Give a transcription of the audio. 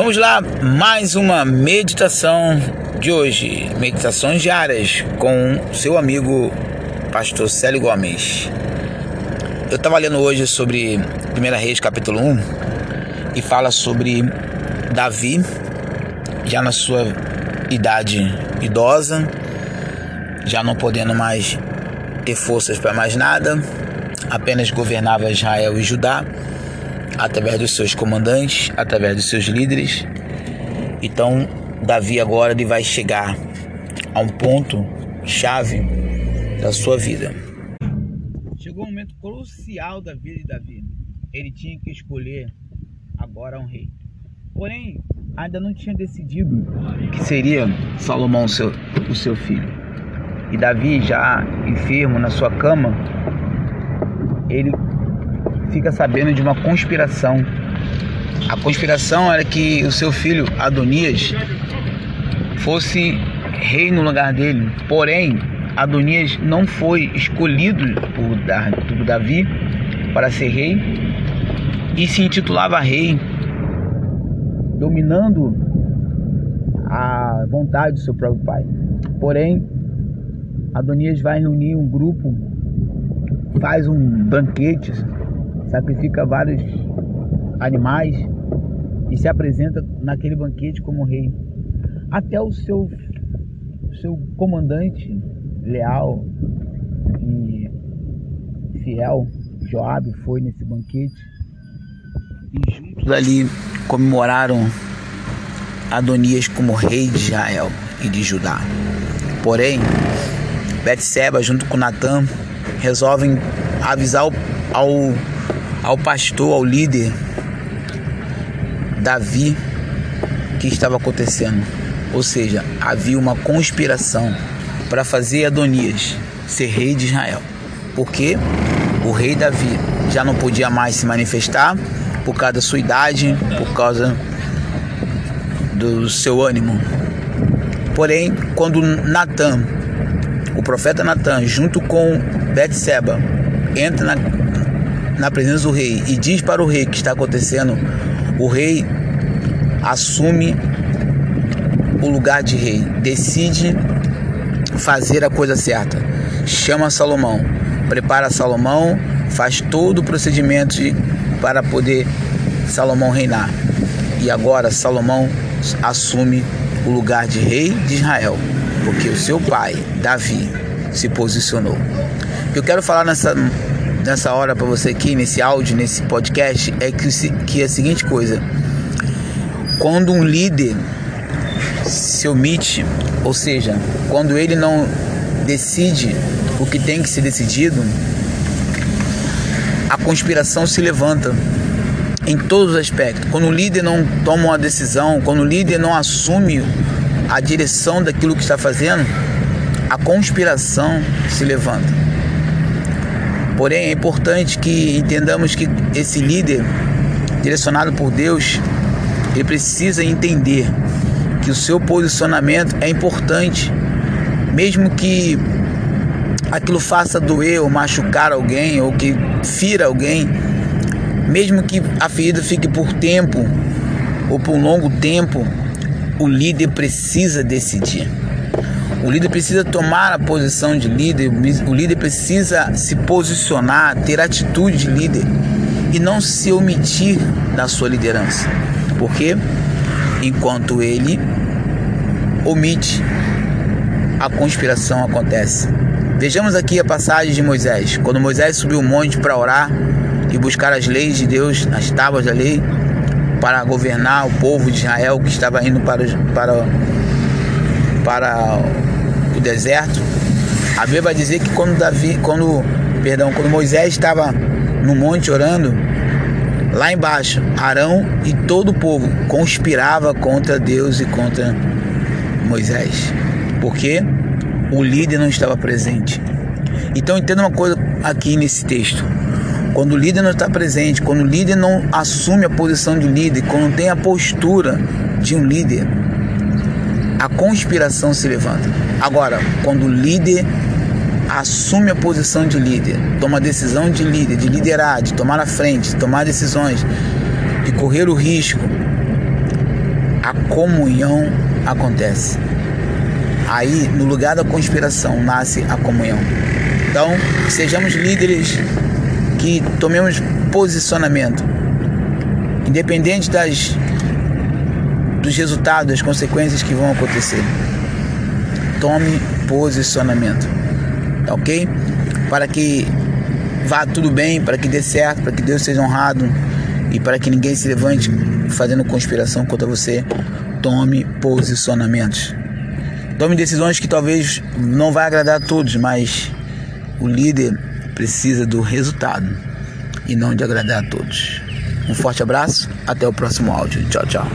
Vamos lá, mais uma meditação de hoje, meditações diárias com seu amigo Pastor Célio Gomes. Eu estava lendo hoje sobre 1 Reis capítulo 1 e fala sobre Davi, já na sua idade idosa, já não podendo mais ter forças para mais nada, apenas governava Israel e Judá através dos seus comandantes, através dos seus líderes. Então, Davi agora ele vai chegar a um ponto chave da sua vida. Chegou um momento crucial da vida de Davi. Ele tinha que escolher agora um rei. Porém, ainda não tinha decidido que seria Salomão seu, o seu filho. E Davi, já enfermo na sua cama, ele fica sabendo de uma conspiração. A conspiração era que o seu filho Adonias fosse rei no lugar dele. Porém, Adonias não foi escolhido por Davi para ser rei e se intitulava rei, dominando a vontade do seu próprio pai. Porém, Adonias vai reunir um grupo, faz um banquete sacrifica vários animais e se apresenta naquele banquete como rei. Até o seu, seu comandante leal e fiel, Joabe, foi nesse banquete e juntos ali comemoraram Adonias como rei de Israel e de Judá. Porém, Betseba junto com Natã resolvem avisar ao ao pastor, ao líder Davi que estava acontecendo. Ou seja, havia uma conspiração para fazer Adonias ser rei de Israel. Porque o rei Davi já não podia mais se manifestar por causa da sua idade, por causa do seu ânimo. Porém, quando Natan, o profeta Natan, junto com Betseba, entra na, na presença do rei e diz para o rei que está acontecendo, o rei assume o lugar de rei, decide fazer a coisa certa. Chama Salomão, prepara Salomão, faz todo o procedimento para poder Salomão reinar. E agora Salomão assume o lugar de rei de Israel, porque o seu pai, Davi, se posicionou. Eu quero falar nessa nessa hora para você aqui, nesse áudio, nesse podcast, é que, que é a seguinte coisa. Quando um líder se omite, ou seja, quando ele não decide o que tem que ser decidido, a conspiração se levanta em todos os aspectos. Quando o líder não toma uma decisão, quando o líder não assume a direção daquilo que está fazendo, a conspiração se levanta. Porém, é importante que entendamos que esse líder, direcionado por Deus, ele precisa entender que o seu posicionamento é importante, mesmo que aquilo faça doer ou machucar alguém ou que fira alguém, mesmo que a ferida fique por tempo ou por um longo tempo, o líder precisa decidir. O líder precisa tomar a posição de líder, o líder precisa se posicionar, ter atitude de líder e não se omitir da sua liderança. Porque enquanto ele omite, a conspiração acontece. Vejamos aqui a passagem de Moisés. Quando Moisés subiu o monte para orar e buscar as leis de Deus, as tábuas da lei, para governar o povo de Israel que estava indo para, para, para o deserto, a Bíblia vai dizer que quando Davi, quando, perdão, quando Moisés estava no monte orando, lá embaixo, Arão e todo o povo conspirava contra Deus e contra Moisés. Porque o líder não estava presente. Então entenda uma coisa aqui nesse texto. Quando o líder não está presente, quando o líder não assume a posição de líder, quando não tem a postura de um líder, a conspiração se levanta. Agora, quando o líder assume a posição de líder, toma a decisão de líder, de liderar, de tomar a frente, de tomar decisões, de correr o risco comunhão acontece. Aí, no lugar da conspiração, nasce a comunhão. Então, sejamos líderes que tomemos posicionamento, independente das dos resultados, das consequências que vão acontecer. Tome posicionamento, ok? Para que vá tudo bem, para que dê certo, para que Deus seja honrado e para que ninguém se levante fazendo conspiração contra você. Tome posicionamentos. Tome decisões que talvez não vai agradar a todos, mas o líder precisa do resultado e não de agradar a todos. Um forte abraço, até o próximo áudio. Tchau, tchau.